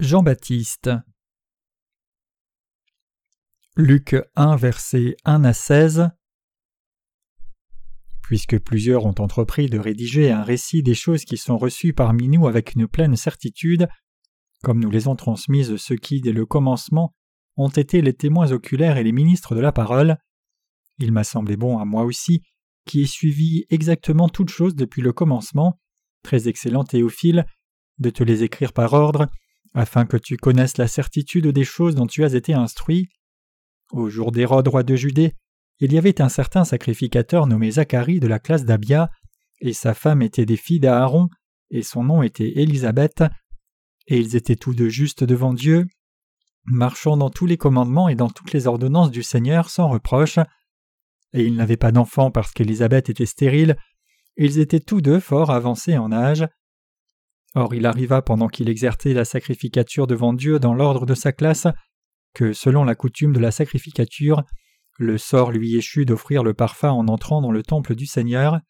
Jean-Baptiste. Luc 1 versets 1 à 16 Puisque plusieurs ont entrepris de rédiger un récit des choses qui sont reçues parmi nous avec une pleine certitude, comme nous les ont transmises ceux qui, dès le commencement, ont été les témoins oculaires et les ministres de la parole, il m'a semblé bon à moi aussi, qui ai suivi exactement toutes choses depuis le commencement, très excellent Théophile, de te les écrire par ordre, afin que tu connaisses la certitude des choses dont tu as été instruit. Au jour d'Hérode, roi de Judée, il y avait un certain sacrificateur nommé Zacharie de la classe d'Abia, et sa femme était des filles d'Aaron, et son nom était Élisabeth, et ils étaient tous deux justes devant Dieu, marchant dans tous les commandements et dans toutes les ordonnances du Seigneur sans reproche. Et ils n'avaient pas d'enfants parce qu'Élisabeth était stérile, ils étaient tous deux fort avancés en âge. Or il arriva pendant qu'il exerçait la sacrificature devant Dieu dans l'ordre de sa classe, que selon la coutume de la sacrificature, le sort lui échut d'offrir le parfum en entrant dans le temple du Seigneur,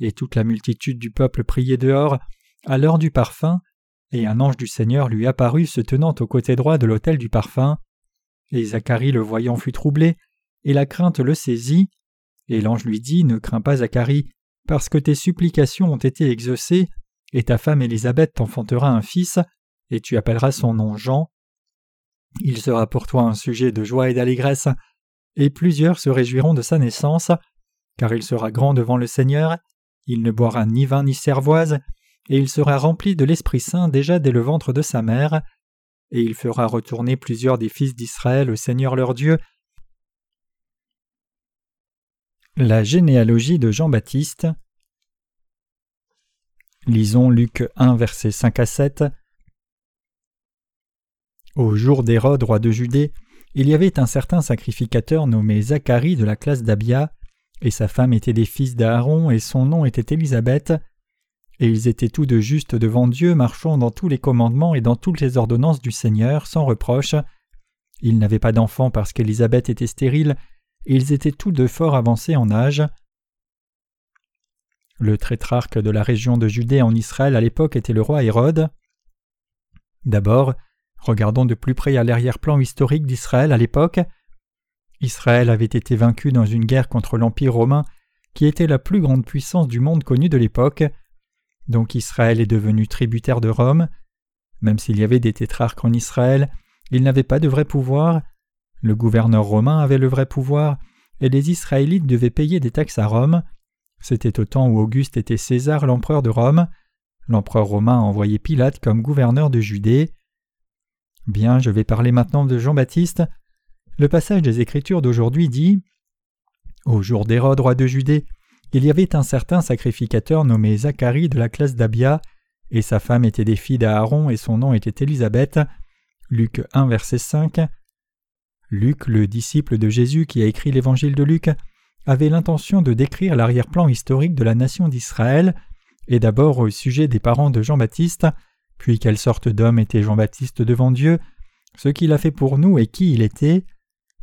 et toute la multitude du peuple priait dehors, à l'heure du parfum, et un ange du Seigneur lui apparut se tenant au côté droit de l'autel du parfum. Et Zacharie le voyant fut troublé, et la crainte le saisit, et l'ange lui dit Ne crains pas, Zacharie, parce que tes supplications ont été exaucées, et ta femme Élisabeth t'enfantera un fils, et tu appelleras son nom Jean. Il sera pour toi un sujet de joie et d'allégresse, et plusieurs se réjouiront de sa naissance, car il sera grand devant le Seigneur, il ne boira ni vin ni cervoise, et il sera rempli de l'Esprit Saint déjà dès le ventre de sa mère, et il fera retourner plusieurs des fils d'Israël au Seigneur leur Dieu. La généalogie de Jean-Baptiste Lisons Luc 1, versets 5 à 7. Au jour d'Hérode, roi de Judée, il y avait un certain sacrificateur nommé Zacharie de la classe d'Abia, et sa femme était des fils d'Aaron, et son nom était Élisabeth. Et ils étaient tous deux justes devant Dieu, marchant dans tous les commandements et dans toutes les ordonnances du Seigneur, sans reproche. Ils n'avaient pas d'enfants parce qu'Élisabeth était stérile, et ils étaient tous deux fort avancés en âge. Le trétrarque de la région de Judée en Israël à l'époque était le roi Hérode. D'abord, regardons de plus près à l'arrière-plan historique d'Israël à l'époque. Israël avait été vaincu dans une guerre contre l'Empire romain, qui était la plus grande puissance du monde connu de l'époque. Donc Israël est devenu tributaire de Rome. Même s'il y avait des tétrarques en Israël, il n'avait pas de vrai pouvoir. Le gouverneur romain avait le vrai pouvoir, et les Israélites devaient payer des taxes à Rome. C'était au temps où Auguste était César l'empereur de Rome. L'empereur romain a envoyé Pilate comme gouverneur de Judée. Bien, je vais parler maintenant de Jean-Baptiste. Le passage des Écritures d'aujourd'hui dit Au jour d'Hérode, roi de Judée, il y avait un certain sacrificateur nommé Zacharie de la classe d'Abia, et sa femme était des filles d'Aaron, et son nom était Élisabeth. Luc 1, verset 5. Luc, le disciple de Jésus qui a écrit l'évangile de Luc, avait l'intention de décrire l'arrière-plan historique de la nation d'Israël, et d'abord au sujet des parents de Jean-Baptiste, puis quelle sorte d'homme était Jean-Baptiste devant Dieu, ce qu'il a fait pour nous et qui il était.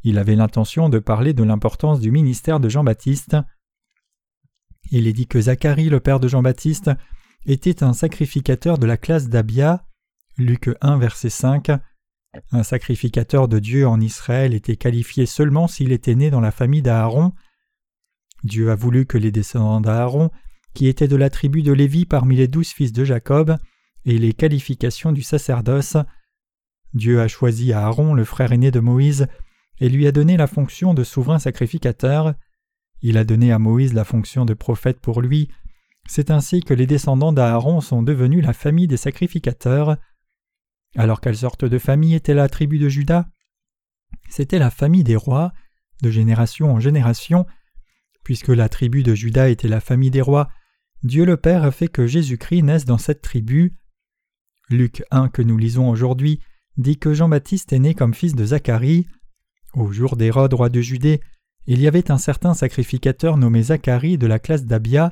Il avait l'intention de parler de l'importance du ministère de Jean-Baptiste. Il est dit que Zacharie, le père de Jean-Baptiste, était un sacrificateur de la classe d'Abia. Luc 1, verset 5. Un sacrificateur de Dieu en Israël était qualifié seulement s'il était né dans la famille d'Aaron. Dieu a voulu que les descendants d'Aaron, qui étaient de la tribu de Lévi parmi les douze fils de Jacob, aient les qualifications du sacerdoce. Dieu a choisi Aaron, le frère aîné de Moïse, et lui a donné la fonction de souverain sacrificateur. Il a donné à Moïse la fonction de prophète pour lui. C'est ainsi que les descendants d'Aaron sont devenus la famille des sacrificateurs. Alors quelle sorte de famille était la tribu de Judas C'était la famille des rois, de génération en génération, Puisque la tribu de Judas était la famille des rois, Dieu le Père a fait que Jésus-Christ naisse dans cette tribu. Luc 1 que nous lisons aujourd'hui dit que Jean-Baptiste est né comme fils de Zacharie. Au jour d'Hérode, roi de Judée, il y avait un certain sacrificateur nommé Zacharie de la classe d'Abia,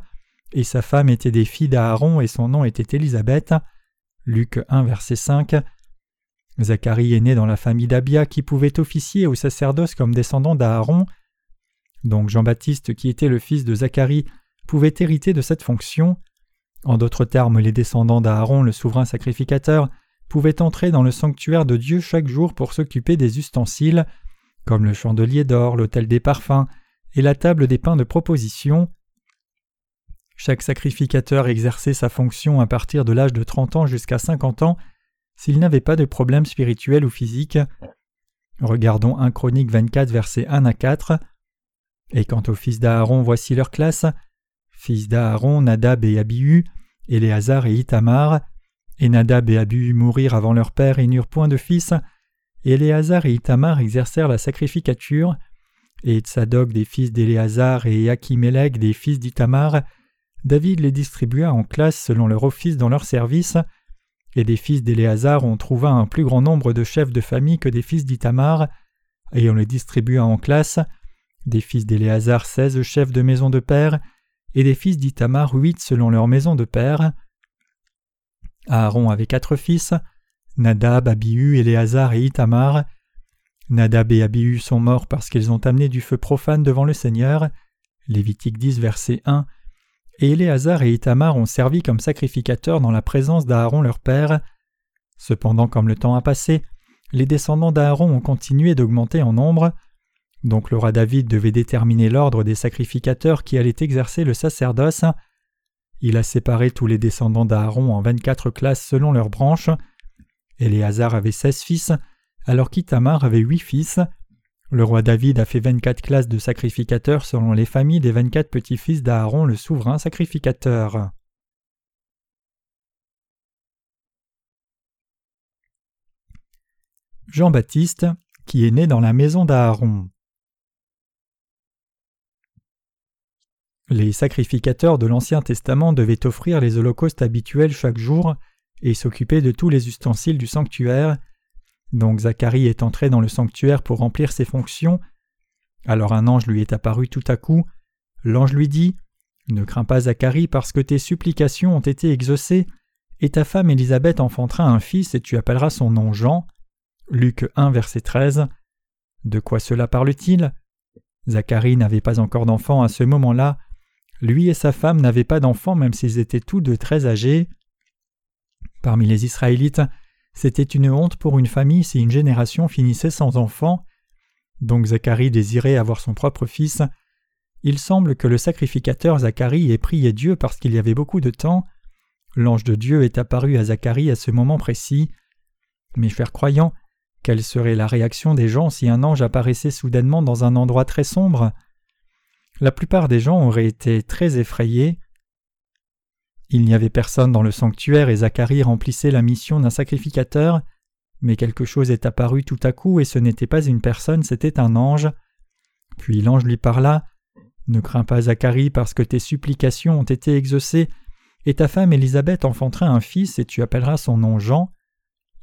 et sa femme était des filles d'Aaron et son nom était Élisabeth. Luc 1 verset 5. Zacharie est né dans la famille d'Abia qui pouvait officier au sacerdoce comme descendant d'Aaron. Donc Jean-Baptiste, qui était le fils de Zacharie, pouvait hériter de cette fonction. En d'autres termes, les descendants d'Aaron, le souverain sacrificateur, pouvait entrer dans le sanctuaire de Dieu chaque jour pour s'occuper des ustensiles, comme le chandelier d'or, l'autel des parfums et la table des pains de proposition. Chaque sacrificateur exerçait sa fonction à partir de l'âge de 30 ans jusqu'à 50 ans s'il n'avait pas de problème spirituel ou physique. Regardons 1 Chronique 24 versets 1 à 4. Et quant aux fils d'Aaron, voici leur classe. Fils d'Aaron, Nadab et Abihu, Éléazar et Itamar. Et Nadab et Abihu mourirent avant leur père et n'eurent point de fils. Et Éléazar et Itamar exercèrent la sacrificature. Et Tsadok des fils d'Éléazar et Achimelech des fils d'Itamar. David les distribua en classes selon leur office dans leur service. Et des fils d'Éléazar on trouva un plus grand nombre de chefs de famille que des fils d'Itamar, et on les distribua en classes des fils d'Éléazar seize chefs de maison de père, et des fils d'Itamar huit selon leur maison de père. Aaron avait quatre fils, Nadab, Abihu, Éléazar et Itamar. Nadab et Abihu sont morts parce qu'ils ont amené du feu profane devant le Seigneur. Lévitique 10, verset 1. Et Éléazar et Itamar ont servi comme sacrificateurs dans la présence d'Aaron leur père. Cependant, comme le temps a passé, les descendants d'Aaron ont continué d'augmenter en nombre. Donc le roi David devait déterminer l'ordre des sacrificateurs qui allaient exercer le sacerdoce. Il a séparé tous les descendants d'Aaron en vingt-quatre classes selon leurs branches. Éléazar avait seize fils, alors qu'Itamar avait huit fils. Le roi David a fait vingt-quatre classes de sacrificateurs selon les familles des vingt-quatre petits-fils d'Aaron le souverain sacrificateur. Jean-Baptiste, qui est né dans la maison d'Aaron. Les sacrificateurs de l'Ancien Testament devaient offrir les holocaustes habituels chaque jour et s'occuper de tous les ustensiles du sanctuaire. Donc Zacharie est entré dans le sanctuaire pour remplir ses fonctions. Alors un ange lui est apparu tout à coup. L'ange lui dit Ne crains pas Zacharie parce que tes supplications ont été exaucées, et ta femme Élisabeth enfantera un fils et tu appelleras son nom Jean. Luc 1 verset 13. De quoi cela parle-t-il? Zacharie n'avait pas encore d'enfant à ce moment-là, lui et sa femme n'avaient pas d'enfants même s'ils étaient tous deux très âgés. Parmi les Israélites, c'était une honte pour une famille si une génération finissait sans enfants. Donc Zacharie désirait avoir son propre fils. Il semble que le sacrificateur Zacharie ait prié Dieu parce qu'il y avait beaucoup de temps. L'ange de Dieu est apparu à Zacharie à ce moment précis. Mes chers croyants, quelle serait la réaction des gens si un ange apparaissait soudainement dans un endroit très sombre? La plupart des gens auraient été très effrayés. Il n'y avait personne dans le sanctuaire et Zacharie remplissait la mission d'un sacrificateur, mais quelque chose est apparu tout à coup et ce n'était pas une personne, c'était un ange. Puis l'ange lui parla Ne crains pas Zacharie parce que tes supplications ont été exaucées, et ta femme Élisabeth enfantera un fils et tu appelleras son nom Jean.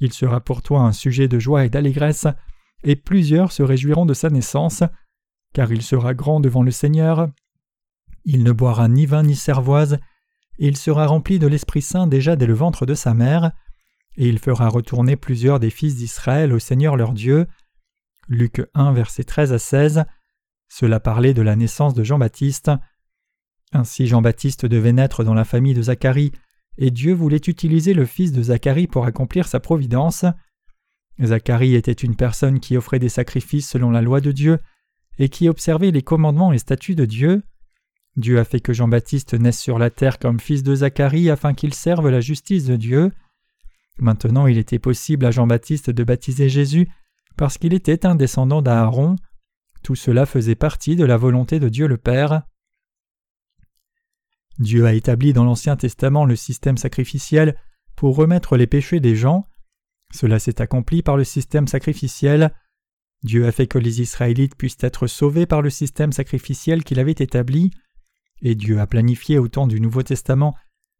Il sera pour toi un sujet de joie et d'allégresse, et plusieurs se réjouiront de sa naissance car il sera grand devant le Seigneur. Il ne boira ni vin ni cervoise, et il sera rempli de l'Esprit Saint déjà dès le ventre de sa mère, et il fera retourner plusieurs des fils d'Israël au Seigneur leur Dieu. Luc 1, versets 13 à 16. Cela parlait de la naissance de Jean-Baptiste. Ainsi Jean-Baptiste devait naître dans la famille de Zacharie, et Dieu voulait utiliser le fils de Zacharie pour accomplir sa providence. Zacharie était une personne qui offrait des sacrifices selon la loi de Dieu, et qui observait les commandements et statuts de Dieu. Dieu a fait que Jean-Baptiste naisse sur la terre comme fils de Zacharie afin qu'il serve la justice de Dieu. Maintenant il était possible à Jean-Baptiste de baptiser Jésus parce qu'il était un descendant d'Aaron. Tout cela faisait partie de la volonté de Dieu le Père. Dieu a établi dans l'Ancien Testament le système sacrificiel pour remettre les péchés des gens. Cela s'est accompli par le système sacrificiel. Dieu a fait que les Israélites puissent être sauvés par le système sacrificiel qu'il avait établi, et Dieu a planifié au temps du Nouveau Testament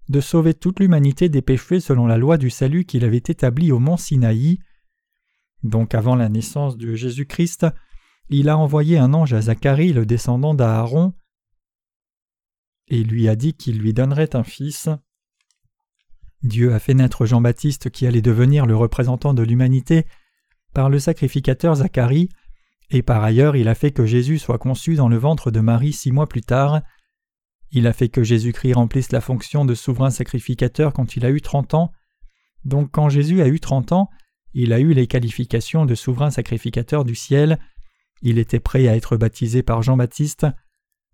de sauver toute l'humanité des péchés selon la loi du salut qu'il avait établie au mont Sinaï. Donc avant la naissance de Jésus-Christ, il a envoyé un ange à Zacharie, le descendant d'Aaron, et lui a dit qu'il lui donnerait un fils. Dieu a fait naître Jean-Baptiste qui allait devenir le représentant de l'humanité par le sacrificateur Zacharie, et par ailleurs il a fait que Jésus soit conçu dans le ventre de Marie six mois plus tard. Il a fait que Jésus-Christ remplisse la fonction de souverain sacrificateur quand il a eu trente ans. Donc quand Jésus a eu trente ans, il a eu les qualifications de souverain sacrificateur du ciel, il était prêt à être baptisé par Jean-Baptiste.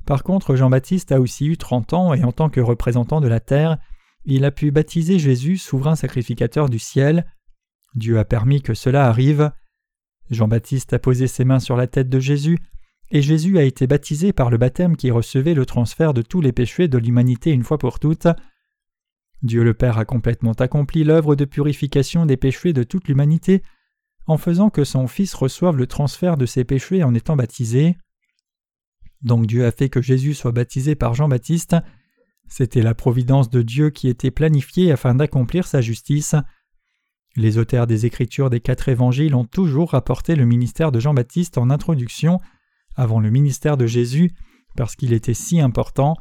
Par contre, Jean-Baptiste a aussi eu trente ans et en tant que représentant de la terre, il a pu baptiser Jésus souverain sacrificateur du ciel. Dieu a permis que cela arrive. Jean-Baptiste a posé ses mains sur la tête de Jésus, et Jésus a été baptisé par le baptême qui recevait le transfert de tous les péchés de l'humanité une fois pour toutes. Dieu le Père a complètement accompli l'œuvre de purification des péchés de toute l'humanité en faisant que son Fils reçoive le transfert de ses péchés en étant baptisé. Donc Dieu a fait que Jésus soit baptisé par Jean-Baptiste. C'était la providence de Dieu qui était planifiée afin d'accomplir sa justice. Les auteurs des Écritures des quatre évangiles ont toujours rapporté le ministère de Jean-Baptiste en introduction avant le ministère de Jésus parce qu'il était si important.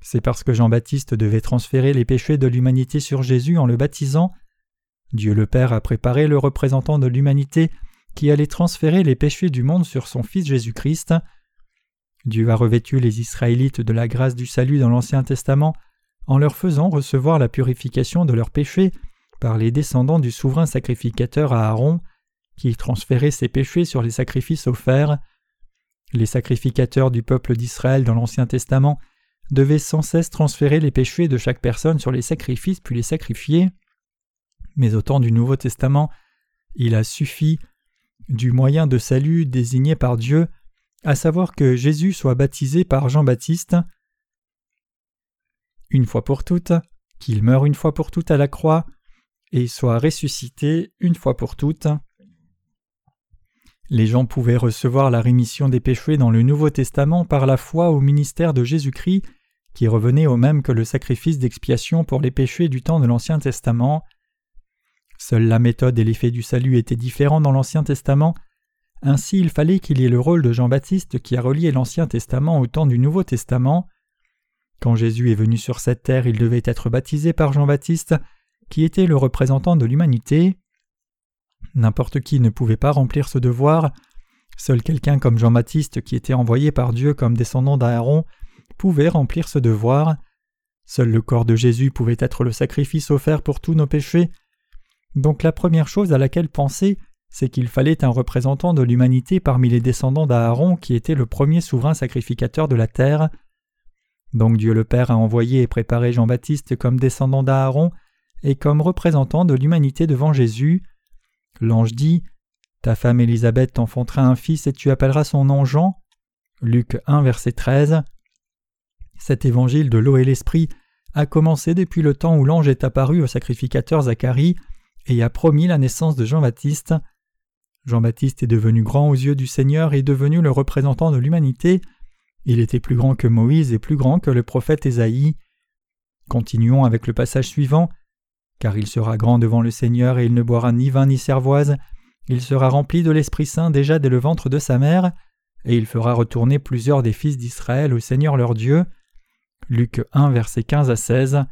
C'est parce que Jean-Baptiste devait transférer les péchés de l'humanité sur Jésus en le baptisant. Dieu le Père a préparé le représentant de l'humanité qui allait transférer les péchés du monde sur son Fils Jésus-Christ. Dieu a revêtu les Israélites de la grâce du salut dans l'Ancien Testament en leur faisant recevoir la purification de leurs péchés par les descendants du souverain sacrificateur Aaron, qui transférait ses péchés sur les sacrifices offerts. Les sacrificateurs du peuple d'Israël dans l'Ancien Testament devaient sans cesse transférer les péchés de chaque personne sur les sacrifices puis les sacrifier. Mais au temps du Nouveau Testament, il a suffi du moyen de salut désigné par Dieu, à savoir que Jésus soit baptisé par Jean-Baptiste une fois pour toutes, qu'il meure une fois pour toutes à la croix, et soit ressuscité une fois pour toutes. Les gens pouvaient recevoir la rémission des péchés dans le Nouveau Testament par la foi au ministère de Jésus-Christ, qui revenait au même que le sacrifice d'expiation pour les péchés du temps de l'Ancien Testament. Seule la méthode et l'effet du salut étaient différents dans l'Ancien Testament, ainsi il fallait qu'il y ait le rôle de Jean-Baptiste qui a relié l'Ancien Testament au temps du Nouveau Testament. Quand Jésus est venu sur cette terre, il devait être baptisé par Jean-Baptiste, qui était le représentant de l'humanité. N'importe qui ne pouvait pas remplir ce devoir. Seul quelqu'un comme Jean-Baptiste, qui était envoyé par Dieu comme descendant d'Aaron, pouvait remplir ce devoir. Seul le corps de Jésus pouvait être le sacrifice offert pour tous nos péchés. Donc la première chose à laquelle penser, c'est qu'il fallait un représentant de l'humanité parmi les descendants d'Aaron qui était le premier souverain sacrificateur de la terre. Donc Dieu le Père a envoyé et préparé Jean-Baptiste comme descendant d'Aaron et comme représentant de l'humanité devant Jésus. L'ange dit Ta femme Élisabeth t'enfantera un fils et tu appelleras son nom Jean. Luc 1, verset 13. Cet évangile de l'eau et l'esprit a commencé depuis le temps où l'ange est apparu au sacrificateur Zacharie et a promis la naissance de Jean-Baptiste. Jean-Baptiste est devenu grand aux yeux du Seigneur et devenu le représentant de l'humanité. Il était plus grand que Moïse et plus grand que le prophète Ésaïe. Continuons avec le passage suivant car il sera grand devant le Seigneur et il ne boira ni vin ni cervoise, il sera rempli de l'Esprit Saint déjà dès le ventre de sa mère, et il fera retourner plusieurs des fils d'Israël au Seigneur leur Dieu. Luc 1, versets 15 à 16.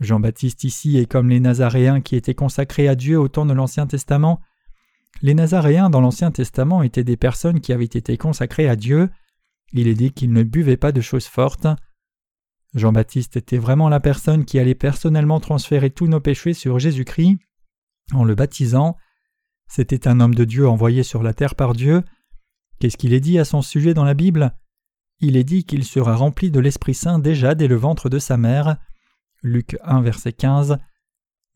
Jean-Baptiste ici est comme les Nazaréens qui étaient consacrés à Dieu au temps de l'Ancien Testament. Les Nazaréens dans l'Ancien Testament étaient des personnes qui avaient été consacrées à Dieu. Il est dit qu'ils ne buvaient pas de choses fortes. Jean-Baptiste était vraiment la personne qui allait personnellement transférer tous nos péchés sur Jésus-Christ en le baptisant. C'était un homme de Dieu envoyé sur la terre par Dieu. Qu'est-ce qu'il est dit à son sujet dans la Bible? Il est dit qu'il sera rempli de l'Esprit Saint déjà dès le ventre de sa mère. Luc 1 verset 15.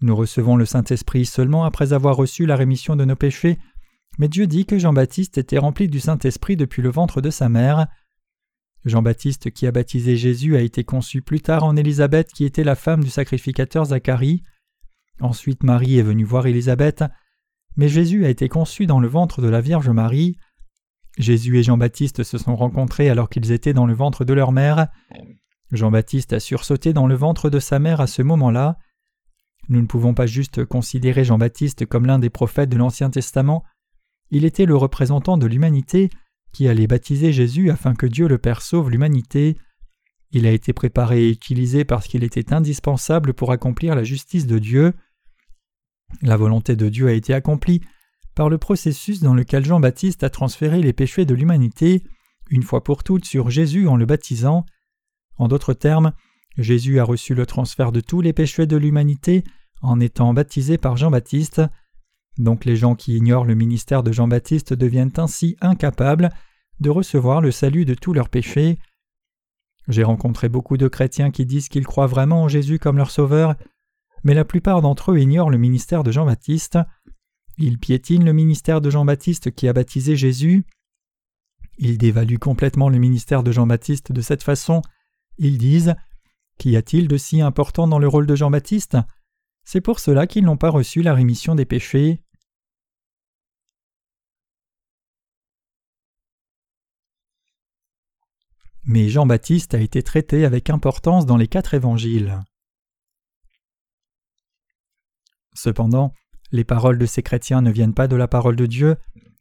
Nous recevons le Saint-Esprit seulement après avoir reçu la rémission de nos péchés, mais Dieu dit que Jean-Baptiste était rempli du Saint-Esprit depuis le ventre de sa mère. Jean-Baptiste qui a baptisé Jésus a été conçu plus tard en Élisabeth qui était la femme du sacrificateur Zacharie. Ensuite Marie est venue voir Élisabeth, mais Jésus a été conçu dans le ventre de la Vierge Marie. Jésus et Jean-Baptiste se sont rencontrés alors qu'ils étaient dans le ventre de leur mère. Jean-Baptiste a sursauté dans le ventre de sa mère à ce moment-là. Nous ne pouvons pas juste considérer Jean-Baptiste comme l'un des prophètes de l'Ancien Testament. Il était le représentant de l'humanité qui allait baptiser Jésus afin que Dieu le Père sauve l'humanité. Il a été préparé et utilisé parce qu'il était indispensable pour accomplir la justice de Dieu. La volonté de Dieu a été accomplie par le processus dans lequel Jean-Baptiste a transféré les péchés de l'humanité une fois pour toutes sur Jésus en le baptisant. En d'autres termes, Jésus a reçu le transfert de tous les péchés de l'humanité en étant baptisés par Jean-Baptiste. Donc les gens qui ignorent le ministère de Jean-Baptiste deviennent ainsi incapables de recevoir le salut de tous leurs péchés. J'ai rencontré beaucoup de chrétiens qui disent qu'ils croient vraiment en Jésus comme leur sauveur, mais la plupart d'entre eux ignorent le ministère de Jean-Baptiste. Ils piétinent le ministère de Jean-Baptiste qui a baptisé Jésus. Ils dévaluent complètement le ministère de Jean-Baptiste de cette façon. Ils disent Qu'y a-t-il de si important dans le rôle de Jean-Baptiste? C'est pour cela qu'ils n'ont pas reçu la rémission des péchés. Mais Jean-Baptiste a été traité avec importance dans les quatre évangiles. Cependant, les paroles de ces chrétiens ne viennent pas de la parole de Dieu,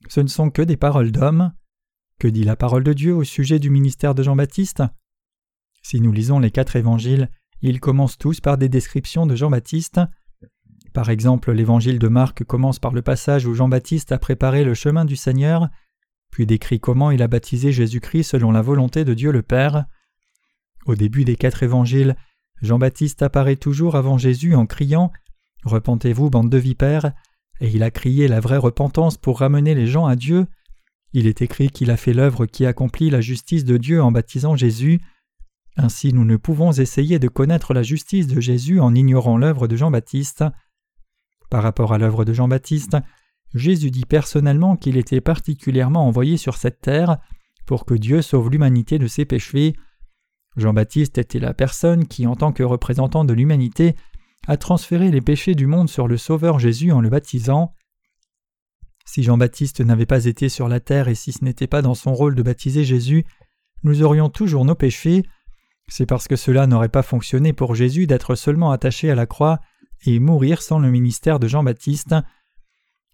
ce ne sont que des paroles d'hommes. Que dit la parole de Dieu au sujet du ministère de Jean-Baptiste? Si nous lisons les quatre évangiles, ils commencent tous par des descriptions de Jean-Baptiste. Par exemple, l'évangile de Marc commence par le passage où Jean-Baptiste a préparé le chemin du Seigneur, puis décrit comment il a baptisé Jésus-Christ selon la volonté de Dieu le Père. Au début des quatre évangiles, Jean-Baptiste apparaît toujours avant Jésus en criant Repentez-vous, bande de vipères et il a crié la vraie repentance pour ramener les gens à Dieu. Il est écrit qu'il a fait l'œuvre qui accomplit la justice de Dieu en baptisant Jésus. Ainsi nous ne pouvons essayer de connaître la justice de Jésus en ignorant l'œuvre de Jean-Baptiste. Par rapport à l'œuvre de Jean-Baptiste, Jésus dit personnellement qu'il était particulièrement envoyé sur cette terre pour que Dieu sauve l'humanité de ses péchés. Jean-Baptiste était la personne qui, en tant que représentant de l'humanité, a transféré les péchés du monde sur le Sauveur Jésus en le baptisant. Si Jean-Baptiste n'avait pas été sur la terre et si ce n'était pas dans son rôle de baptiser Jésus, nous aurions toujours nos péchés. C'est parce que cela n'aurait pas fonctionné pour Jésus d'être seulement attaché à la croix et mourir sans le ministère de Jean-Baptiste.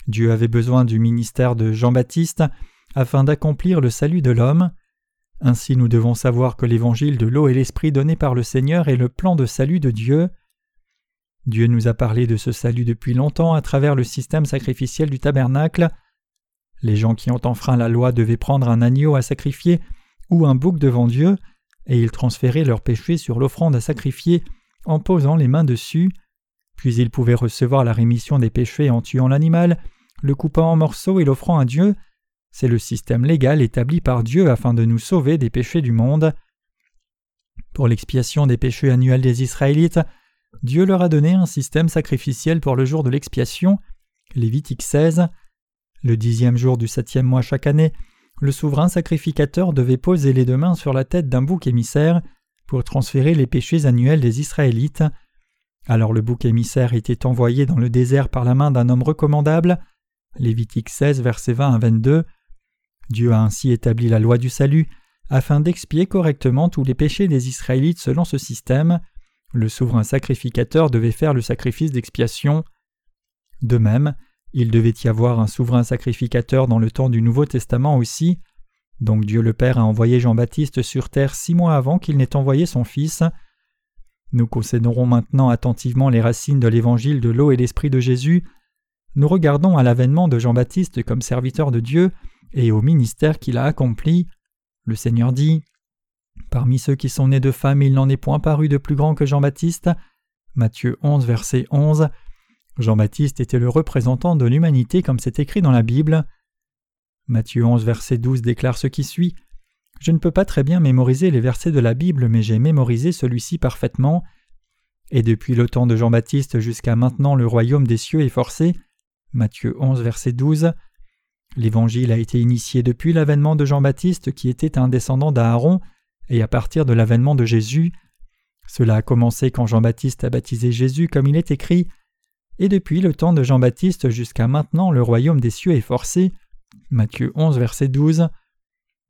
Dieu avait besoin du ministère de Jean-Baptiste afin d'accomplir le salut de l'homme. Ainsi nous devons savoir que l'évangile de l'eau et l'esprit donné par le Seigneur est le plan de salut de Dieu. Dieu nous a parlé de ce salut depuis longtemps à travers le système sacrificiel du tabernacle. Les gens qui ont enfreint la loi devaient prendre un agneau à sacrifier ou un bouc devant Dieu, et ils transféraient leurs péchés sur l'offrande à sacrifier en posant les mains dessus, puis ils pouvaient recevoir la rémission des péchés en tuant l'animal, le coupant en morceaux et l'offrant à Dieu. C'est le système légal établi par Dieu afin de nous sauver des péchés du monde. Pour l'expiation des péchés annuels des Israélites, Dieu leur a donné un système sacrificiel pour le jour de l'expiation, Lévitique 16. Le dixième jour du septième mois chaque année, le souverain sacrificateur devait poser les deux mains sur la tête d'un bouc émissaire pour transférer les péchés annuels des Israélites. Alors le bouc émissaire était envoyé dans le désert par la main d'un homme recommandable. Lévitique 16, versets 20 à 22. Dieu a ainsi établi la loi du salut afin d'expier correctement tous les péchés des Israélites selon ce système. Le souverain sacrificateur devait faire le sacrifice d'expiation. De même, il devait y avoir un souverain sacrificateur dans le temps du Nouveau Testament aussi. Donc Dieu le Père a envoyé Jean-Baptiste sur terre six mois avant qu'il n'ait envoyé son Fils. Nous considérons maintenant attentivement les racines de l'évangile de l'eau et l'esprit de Jésus. Nous regardons à l'avènement de Jean-Baptiste comme serviteur de Dieu et au ministère qu'il a accompli. Le Seigneur dit Parmi ceux qui sont nés de femmes, il n'en est point paru de plus grand que Jean-Baptiste. Matthieu 11, verset 11. Jean-Baptiste était le représentant de l'humanité comme c'est écrit dans la Bible. Matthieu 11, verset 12 déclare ce qui suit. Je ne peux pas très bien mémoriser les versets de la Bible, mais j'ai mémorisé celui-ci parfaitement. Et depuis le temps de Jean-Baptiste jusqu'à maintenant, le royaume des cieux est forcé. Matthieu 11, verset 12. L'évangile a été initié depuis l'avènement de Jean-Baptiste, qui était un descendant d'Aaron, et à partir de l'avènement de Jésus. Cela a commencé quand Jean-Baptiste a baptisé Jésus comme il est écrit, et depuis le temps de Jean-Baptiste jusqu'à maintenant le royaume des cieux est forcé. Matthieu 11 verset 12.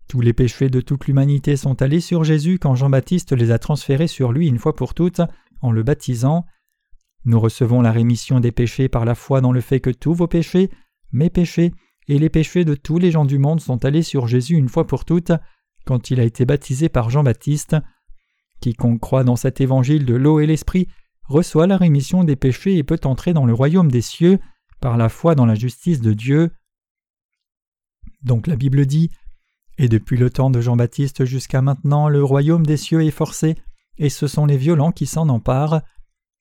Tous les péchés de toute l'humanité sont allés sur Jésus quand Jean-Baptiste les a transférés sur lui une fois pour toutes en le baptisant. Nous recevons la rémission des péchés par la foi dans le fait que tous vos péchés, mes péchés et les péchés de tous les gens du monde sont allés sur Jésus une fois pour toutes quand il a été baptisé par Jean-Baptiste. Quiconque croit dans cet évangile de l'eau et l'esprit reçoit la rémission des péchés et peut entrer dans le royaume des cieux par la foi dans la justice de Dieu. Donc la Bible dit Et depuis le temps de Jean-Baptiste jusqu'à maintenant, le royaume des cieux est forcé, et ce sont les violents qui s'en emparent.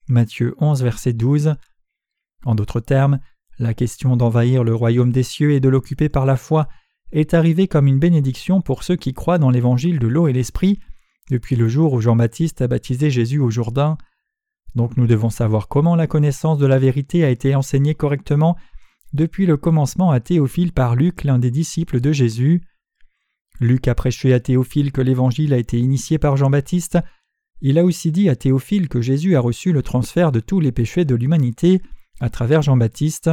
Matthieu 11, verset 12. En d'autres termes, la question d'envahir le royaume des cieux et de l'occuper par la foi est arrivée comme une bénédiction pour ceux qui croient dans l'évangile de l'eau et l'esprit depuis le jour où Jean-Baptiste a baptisé Jésus au Jourdain. Donc nous devons savoir comment la connaissance de la vérité a été enseignée correctement depuis le commencement à Théophile par Luc, l'un des disciples de Jésus. Luc a prêché à Théophile que l'Évangile a été initié par Jean-Baptiste. Il a aussi dit à Théophile que Jésus a reçu le transfert de tous les péchés de l'humanité à travers Jean-Baptiste.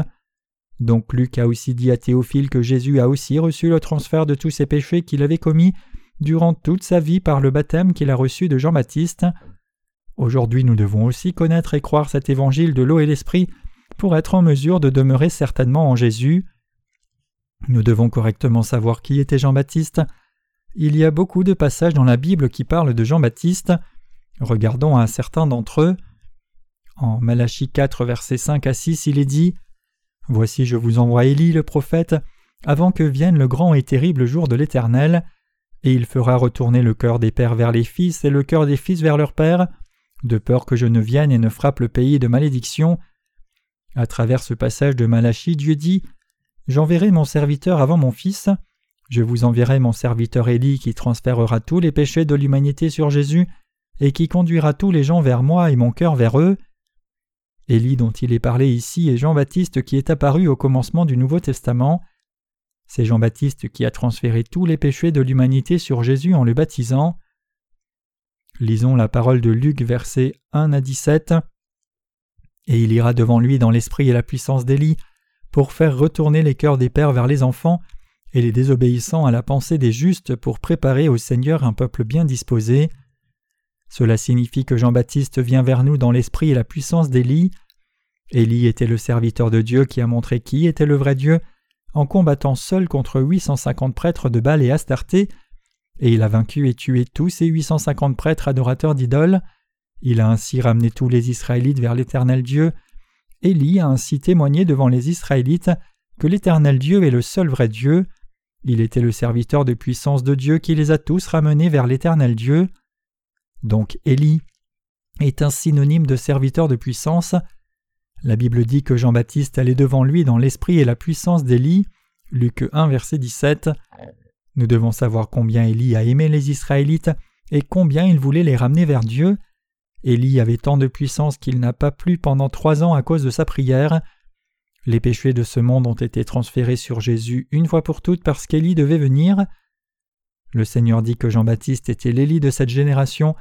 Donc Luc a aussi dit à Théophile que Jésus a aussi reçu le transfert de tous ses péchés qu'il avait commis durant toute sa vie par le baptême qu'il a reçu de Jean-Baptiste. Aujourd'hui nous devons aussi connaître et croire cet évangile de l'eau et l'esprit pour être en mesure de demeurer certainement en Jésus. Nous devons correctement savoir qui était Jean-Baptiste. Il y a beaucoup de passages dans la Bible qui parlent de Jean-Baptiste. Regardons un certain d'entre eux. En Malachie 4, versets 5 à 6, il est dit Voici, je vous envoie Élie le prophète, avant que vienne le grand et terrible jour de l'Éternel, et il fera retourner le cœur des pères vers les fils et le cœur des fils vers leurs pères, de peur que je ne vienne et ne frappe le pays de malédiction. À travers ce passage de Malachie, Dieu dit J'enverrai mon serviteur avant mon fils, je vous enverrai mon serviteur Élie qui transférera tous les péchés de l'humanité sur Jésus et qui conduira tous les gens vers moi et mon cœur vers eux. Élie dont il est parlé ici est Jean-Baptiste qui est apparu au commencement du Nouveau Testament. C'est Jean-Baptiste qui a transféré tous les péchés de l'humanité sur Jésus en le baptisant. Lisons la parole de Luc versets 1 à 17. Et il ira devant lui dans l'esprit et la puissance d'Élie, pour faire retourner les cœurs des pères vers les enfants, et les désobéissants à la pensée des justes pour préparer au Seigneur un peuple bien disposé. Cela signifie que Jean-Baptiste vient vers nous dans l'esprit et la puissance d'Élie. Élie était le serviteur de Dieu qui a montré qui était le vrai Dieu en combattant seul contre 850 prêtres de Baal et Astarté, et il a vaincu et tué tous ces 850 prêtres adorateurs d'idoles. Il a ainsi ramené tous les Israélites vers l'Éternel Dieu. Élie a ainsi témoigné devant les Israélites que l'Éternel Dieu est le seul vrai Dieu. Il était le serviteur de puissance de Dieu qui les a tous ramenés vers l'Éternel Dieu. Donc Élie est un synonyme de serviteur de puissance. La Bible dit que Jean-Baptiste allait devant lui dans l'esprit et la puissance d'Élie. Luc 1, verset 17. Nous devons savoir combien Élie a aimé les Israélites et combien il voulait les ramener vers Dieu. Élie avait tant de puissance qu'il n'a pas plu pendant trois ans à cause de sa prière. Les péchés de ce monde ont été transférés sur Jésus une fois pour toutes parce qu'Élie devait venir. Le Seigneur dit que Jean-Baptiste était l'Élie de cette génération,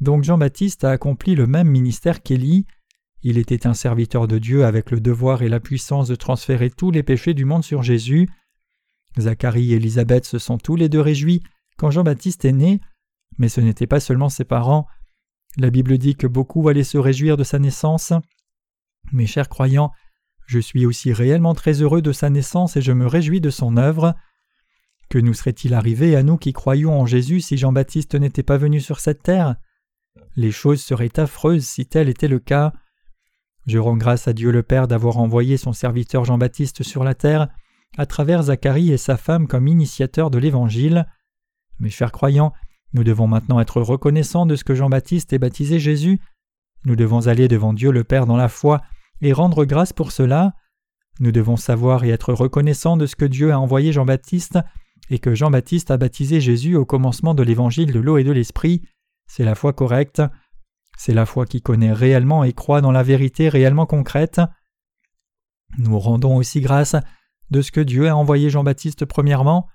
donc Jean-Baptiste a accompli le même ministère qu'Élie. Il était un serviteur de Dieu avec le devoir et la puissance de transférer tous les péchés du monde sur Jésus. Zacharie et Élisabeth se sont tous les deux réjouis quand Jean-Baptiste est né, mais ce n'était pas seulement ses parents. La Bible dit que beaucoup allaient se réjouir de sa naissance. Mes chers croyants, je suis aussi réellement très heureux de sa naissance et je me réjouis de son œuvre. Que nous serait-il arrivé à nous qui croyons en Jésus si Jean-Baptiste n'était pas venu sur cette terre? Les choses seraient affreuses si tel était le cas. Je rends grâce à Dieu le Père d'avoir envoyé son serviteur Jean-Baptiste sur la terre à travers Zacharie et sa femme comme initiateurs de l'Évangile. Mes chers croyants, nous devons maintenant être reconnaissants de ce que Jean-Baptiste ait baptisé Jésus. Nous devons aller devant Dieu le Père dans la foi et rendre grâce pour cela. Nous devons savoir et être reconnaissants de ce que Dieu a envoyé Jean-Baptiste et que Jean-Baptiste a baptisé Jésus au commencement de l'évangile de l'eau et de l'esprit. C'est la foi correcte. C'est la foi qui connaît réellement et croit dans la vérité réellement concrète. Nous rendons aussi grâce de ce que Dieu a envoyé Jean-Baptiste premièrement.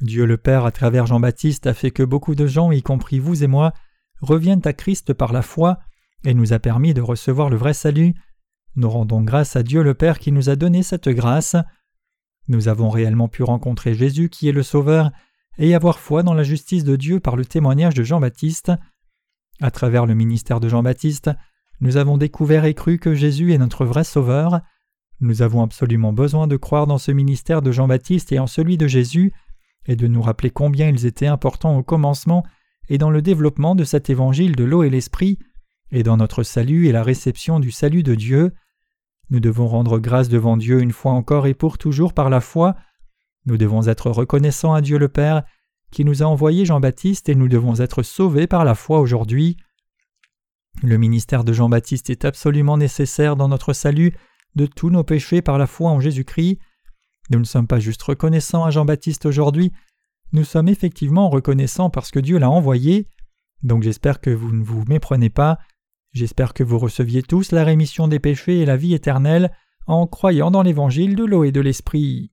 Dieu le Père à travers Jean-Baptiste a fait que beaucoup de gens, y compris vous et moi, reviennent à Christ par la foi et nous a permis de recevoir le vrai salut. Nous rendons grâce à Dieu le Père qui nous a donné cette grâce. Nous avons réellement pu rencontrer Jésus qui est le Sauveur et avoir foi dans la justice de Dieu par le témoignage de Jean-Baptiste. À travers le ministère de Jean-Baptiste, nous avons découvert et cru que Jésus est notre vrai Sauveur. Nous avons absolument besoin de croire dans ce ministère de Jean-Baptiste et en celui de Jésus, et de nous rappeler combien ils étaient importants au commencement et dans le développement de cet évangile de l'eau et l'esprit, et dans notre salut et la réception du salut de Dieu. Nous devons rendre grâce devant Dieu une fois encore et pour toujours par la foi. Nous devons être reconnaissants à Dieu le Père qui nous a envoyé Jean-Baptiste et nous devons être sauvés par la foi aujourd'hui. Le ministère de Jean-Baptiste est absolument nécessaire dans notre salut de tous nos péchés par la foi en Jésus-Christ. Nous ne sommes pas juste reconnaissants à Jean-Baptiste aujourd'hui, nous sommes effectivement reconnaissants parce que Dieu l'a envoyé. Donc j'espère que vous ne vous méprenez pas, j'espère que vous receviez tous la rémission des péchés et la vie éternelle en croyant dans l'évangile de l'eau et de l'esprit.